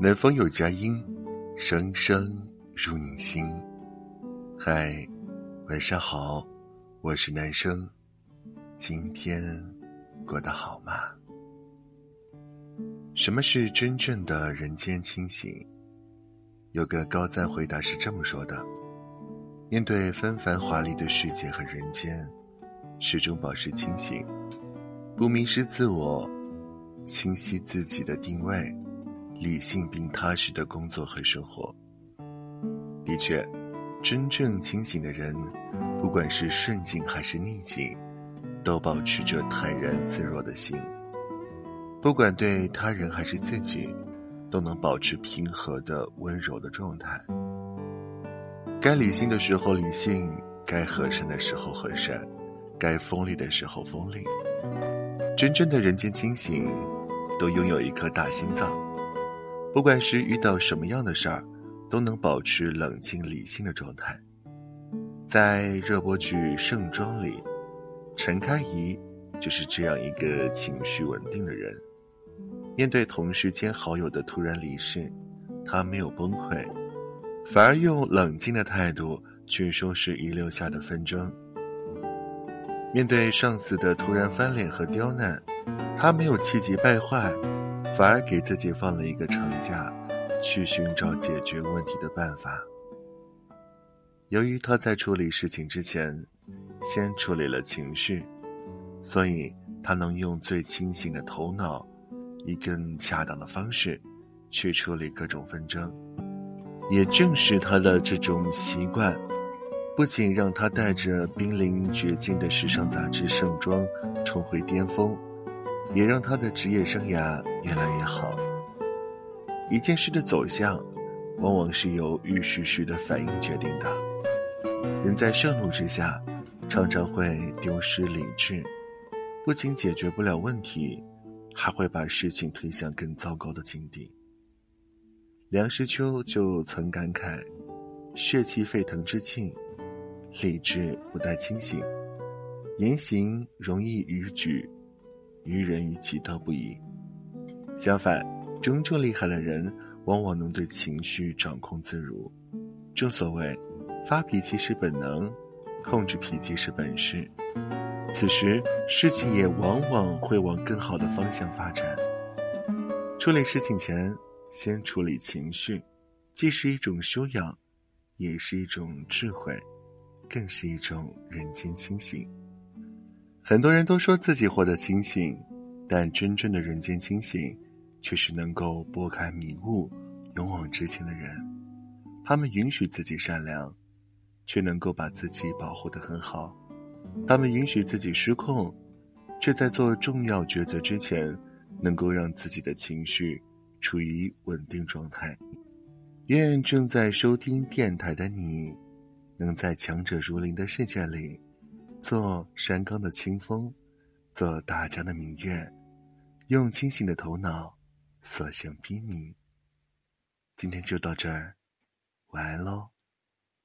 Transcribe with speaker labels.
Speaker 1: 南方有佳音，声声入你心。嗨，晚上好，我是男生，今天过得好吗？什么是真正的人间清醒？有个高赞回答是这么说的：面对纷繁华丽的世界和人间，始终保持清醒，不迷失自我，清晰自己的定位。理性并踏实的工作和生活。的确，真正清醒的人，不管是顺境还是逆境，都保持着坦然自若的心。不管对他人还是自己，都能保持平和的温柔的状态。该理性的时候理性，该和善的时候和善，该锋利的时候锋利。真正的人间清醒，都拥有一颗大心脏。不管是遇到什么样的事儿，都能保持冷静理性的状态。在热播剧《盛装》里，陈开怡就是这样一个情绪稳定的人。面对同事兼好友的突然离世，他没有崩溃，反而用冷静的态度去收拾遗留下的纷争。面对上司的突然翻脸和刁难，他没有气急败坏。反而给自己放了一个长假，去寻找解决问题的办法。由于他在处理事情之前，先处理了情绪，所以他能用最清醒的头脑，以更恰当的方式，去处理各种纷争。也正是他的这种习惯，不仅让他带着濒临绝境的时尚杂志《盛装》重回巅峰。也让他的职业生涯越来越好。一件事的走向，往往是由预示时的反应决定的。人在盛怒之下，常常会丢失理智，不仅解决不了问题，还会把事情推向更糟糕的境地。梁实秋就曾感慨：“血气沸腾之际，理智不带清醒，言行容易逾矩。”于人于己都不易。相反，真正厉害的人，往往能对情绪掌控自如。正所谓，发脾气是本能，控制脾气是本事。此时，事情也往往会往更好的方向发展。处理事情前，先处理情绪，既是一种修养，也是一种智慧，更是一种人间清醒。很多人都说自己活得清醒，但真正的人间清醒，却是能够拨开迷雾，勇往直前的人。他们允许自己善良，却能够把自己保护得很好；他们允许自己失控，却在做重要抉择之前，能够让自己的情绪处于稳定状态。愿正在收听电台的你，能在强者如林的世界里。做山岗的清风，做大江的明月，用清醒的头脑所向披靡。今天就到这儿，晚安喽。